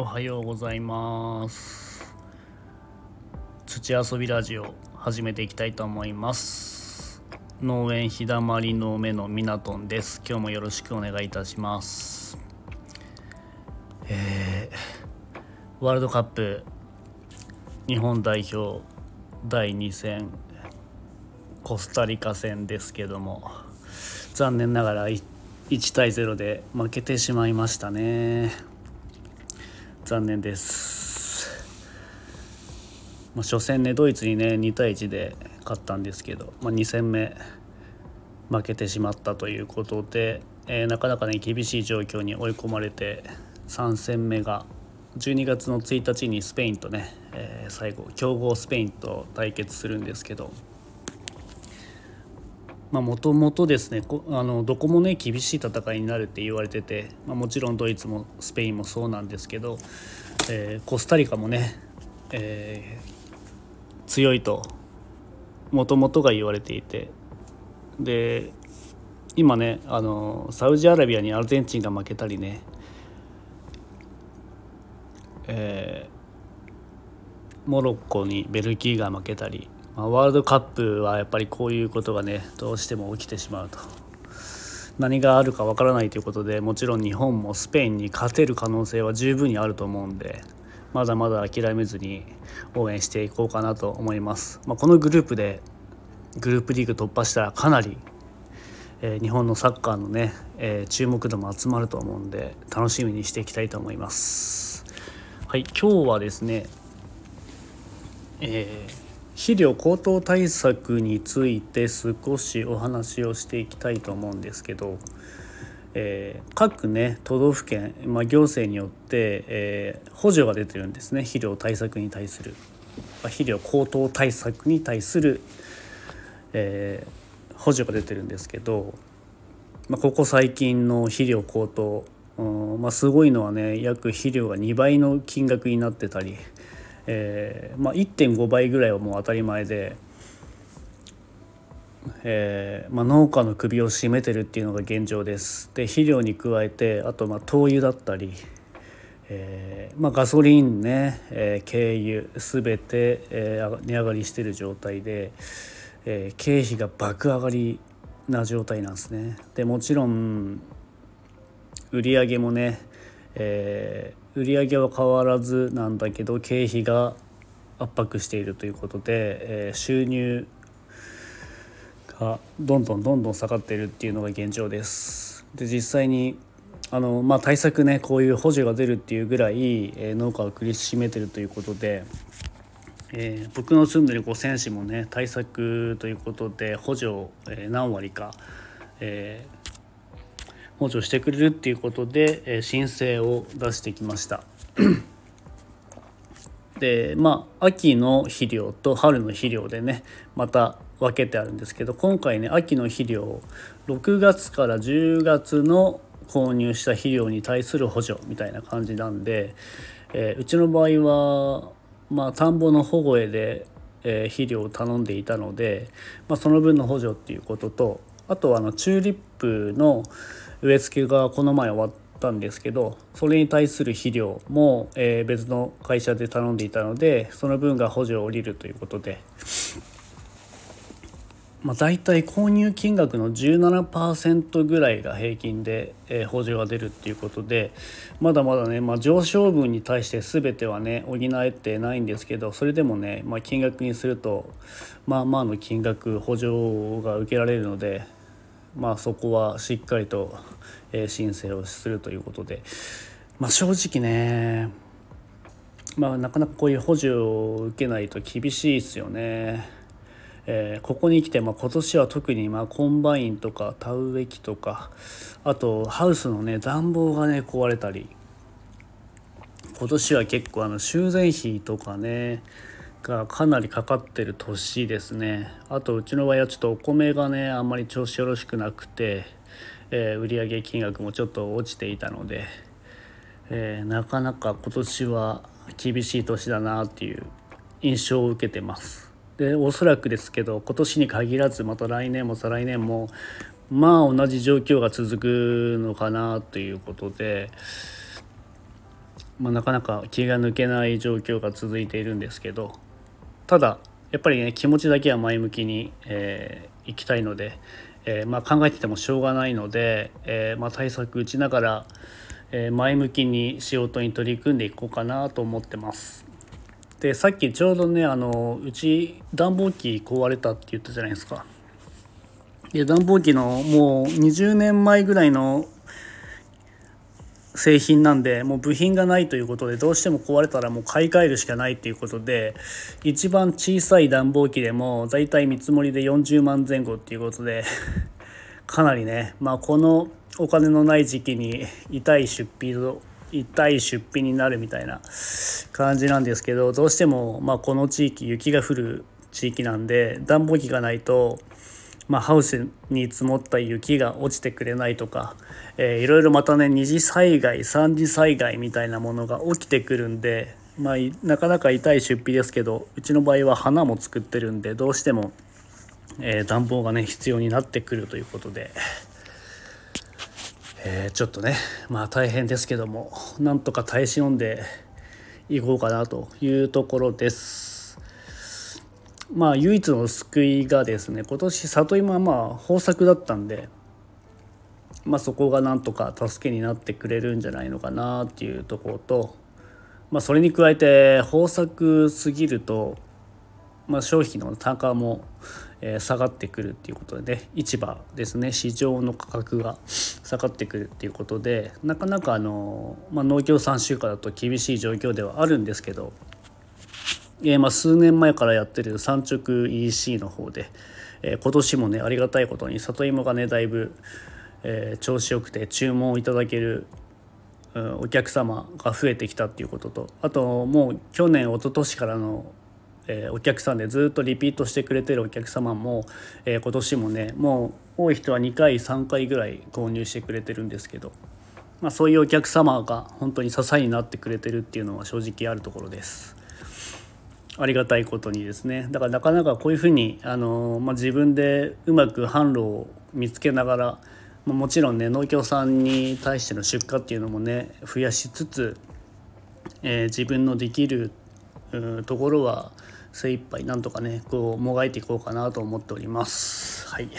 おはようございます。土遊びラジオ始めていきたいと思います。農園日だまりの目のミナトンです。今日もよろしくお願いいたします。えー、ワールドカップ日本代表第2戦コスタリカ戦ですけども残念ながら1対0で負けてしまいましたね。残念です、まあ、初戦ねドイツにね2対1で勝ったんですけど、まあ、2戦目負けてしまったということで、えー、なかなかね厳しい状況に追い込まれて3戦目が12月の1日にスペインとね、えー、最後強豪スペインと対決するんですけどもともとですねあのどこもね厳しい戦いになるって言われてて、まあ、もちろんドイツもスペインもそうなんですけど、えー、コスタリカもね、えー、強いともともとが言われていてで今ねあのサウジアラビアにアルゼンチンが負けたりね、えー、モロッコにベルギーが負けたりま、ワールドカップはやっぱりこういうことがねどうしても起きてしまうと。何があるかわからないということでもちろん日本もスペインに勝てる可能性は十分にあると思うんでまだまだ諦めずに応援していこうかなと思います、まあ、このグループでグループリーグ突破したらかなり、えー、日本のサッカーのね、えー、注目度も集まると思うんで楽しみにしていきたいと思います。はい今日はですねえー肥料高騰対策について少しお話をしていきたいと思うんですけど、えー、各ね都道府県、まあ、行政によって、えー、補助が出てるんですね。肥料対策に対する、まあ、肥料高騰対策に対する、えー、補助が出てるんですけど、まあ、ここ最近の肥料高騰うんまあ、すごいのはね約肥料が2倍の金額になってたりえーまあ、1.5倍ぐらいはもう当たり前で、えーまあ、農家の首を絞めてるっていうのが現状です。で肥料に加えてあとまあ灯油だったり、えーまあ、ガソリンね、えー、軽油全て、えー、値上がりしてる状態で、えー、経費が爆上がりな状態なんですね。でもちろん売り上げもね、えー売り上げは変わらずなんだけど経費が圧迫しているということで、えー、収入がどんどんどんどん下がっているっていうのが現状です。で実際にあの、まあ、対策ねこういう補助が出るっていうぐらい、えー、農家を苦しめてるということで、えー、僕の住んでる五泉市もね対策ということで補助、えー、何割か、えー、補助してくれるっていうことで、え申請を出してきました。でまあ秋の肥料と春の肥料でねまた分けてあるんですけど今回ね秋の肥料6月から10月の購入した肥料に対する補助みたいな感じなんで、えー、うちの場合はまあ田んぼの保護へで、えー、肥料を頼んでいたので、まあ、その分の補助っていうこととあとはあのチューリップの、植え付けがこの前終わったんですけどそれに対する肥料も、え、別の会社で頼んでいたのでその分が補助を下りるということで、まあ、大体購入金額の17%ぐらいが平均で、え、補助が出るっていうことでまだまだね、まあ、上昇分に対して全てはね補えてないんですけどそれでもね、まあ、金額にするとまあまあの金額補助が受けられるのでまあ、そこはしっかりと、え申請をするということで、まあ、正直ね、まあ、なかなかこういう補助を受けないと厳しいですよね。えー、ここに来て、まあ、今年は特にまあコンバインとか田植え機とかあとハウスのね暖房がね壊れたり今年は結構あの修繕費とかねがかなりかかってる年ですね。あとうちの場合はちょっとお米がねあんまり調子よろしくなくて、えー、売上金額もちょっと落ちていたので、えー、なかなか今年は厳しい年だなっていう印象を受けてます。でおそらくですけど今年に限らずまた来年も再来年もまあ同じ状況が続くのかなということでまあ、なかなか気が抜けない状況が続いているんですけどただやっぱりね気持ちだけは前向きに、えー、いきたいので、えー、まあ、考えててもしょうがないので、えー、まあ、対策打ちながら、え前向きに仕事に取り組んでいこうかなと思ってます。でさっきちょうどねあのうち暖房機壊れたって言ったじゃないですか。で暖房機のもう20年前ぐらいの製品なんでもう部品がないということでどうしても壊れたらもう買い替えるしかないっていうことで一番小さい暖房機でもだいたい見積もりで40万前後っていうことでかなりねまあこのお金のない時期に痛い出費痛い出費になるみたいな感じなんですけどどうしてもまこの地域雪が降る地域なんで暖房機がないとまあ、ハウスに積もった雪が落ちてくれないとか、えー、いろいろまたね二次災害三次災害みたいなものが起きてくるんで、まあ、なかなか痛い出費ですけどうちの場合は花も作ってるんでどうしても、えー、暖房がね必要になってくるということで。えー、ちょっとねまあ大変ですけどもなんとか耐え忍んでいこうかなというところです。まあ唯一の救いがですね今年里芋はまあ豊作だったんで、まあ、そこがなんとか助けになってくれるんじゃないのかなっていうところと、まあ、それに加えて豊作すぎると、まあ、商品の単価も下がってくるっていうことでね市場ですね市場の価格が下がってくるっていうことでなかなかあの、まあ、農業3週間だと厳しい状況ではあるんですけどえー、まあ、数年前からやってる産直 EC の方で、えー、今年もねありがたいことに里芋がねだいぶ、えー、調子よくて注文をいただける、うん、お客様が増えてきたっていうこととあともう去年一昨年からの、えお客さんでずっとリピートしてくれてるお客様も、え今年もねもう多い人は2回3回ぐらい購入してくれてるんですけど。まあ、そういうお客様が本当に支えになってくれてるっていうのは正直あるところです。ありがたいことにですねだからなかなかこういうふうにあの、まあ、自分でうまく販路を見つけながら、まあ、もちろんね農協さんに対しての出荷っていうのもね増やしつつ、えー、自分のできるところは精一杯なんとかねこうもがいていこうかなと思っております。はい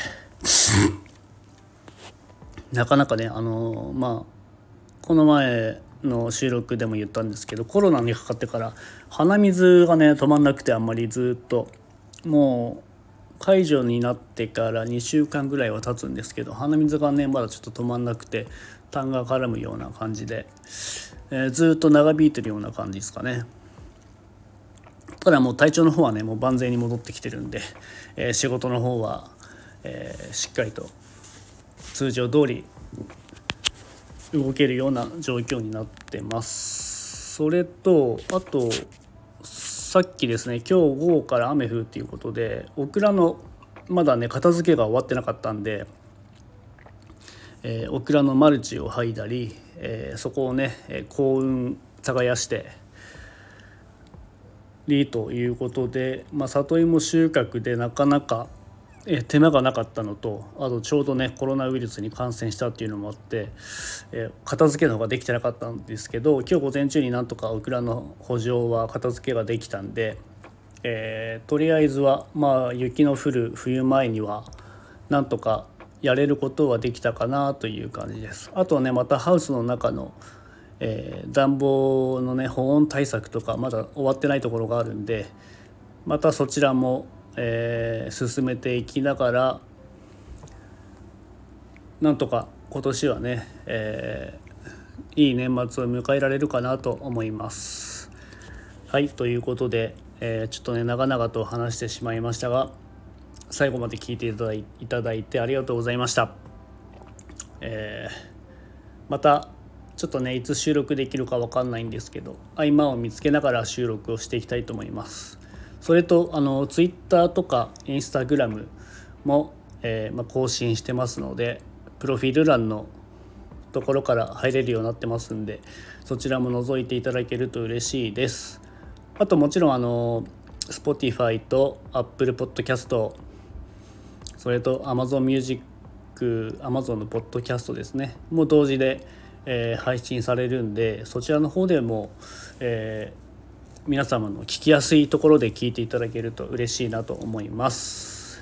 なかなかねあのまあこの前の収録でも言ったんですけどコロナにかかってから鼻水がね止まんなくてあんまりずっともう解除になってから2週間ぐらいは経つんですけど鼻水がねまだちょっと止まんなくて痰が絡むような感じで、えー、ずっと長引いてるような感じですかね。ただもう体調の方はねもう万全に戻ってきてるんで、えー、仕事の方は、えー、しっかりと通常通り動けるような状況になってます。それとあとさっきですね今日午後から雨降るっていうことでオクラのまだね片付けが終わってなかったんで、えー、オクラのマルチを剥いだり、えー、そこをね、幸運耕してりということで、まあ、里芋収穫でなかなかえ手間がなかったのとあとちょうどねコロナウイルスに感染したっていうのもあって、え片付けの方ができてなかったんですけど今日午前中になんとかオクラの補助は片付けができたんで、えー、とりあえずはまあ雪の降る冬前にはなんとかやれることはできたかなという感じです。あとはねまたハウスの中のえー、暖房のね保温対策とかまだ終わってないところがあるんでまたそちらもえー、進めていきながらなんとか今年はね、えー、いい年末を迎えられるかなと思います。はいということで、えー、ちょっとね長々と話してしまいましたが最後まで聞いていただいいただいてありがとうございました。えー、またちょっとねいつ収録できるか分かんないんですけど合間を見つけながら収録をしていきたいと思います。それとあのツイッターとかインスタグラムも、えー、まあ、更新してますのでプロフィール欄のところから入れるようになってますんでそちらも覗いていただけると嬉しいです。あともちろんあの Spotify と Apple Podcast それと Amazon Music Amazon のポッドキャストですねもう同時で、えー、配信されるんでそちらの方でも、えー、皆様の聞きやすいところで聞いていただけると嬉しいなと思います。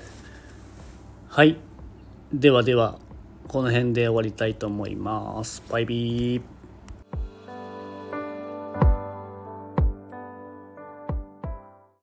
はい。ではではこの辺で終わりたいと思います。バイビー。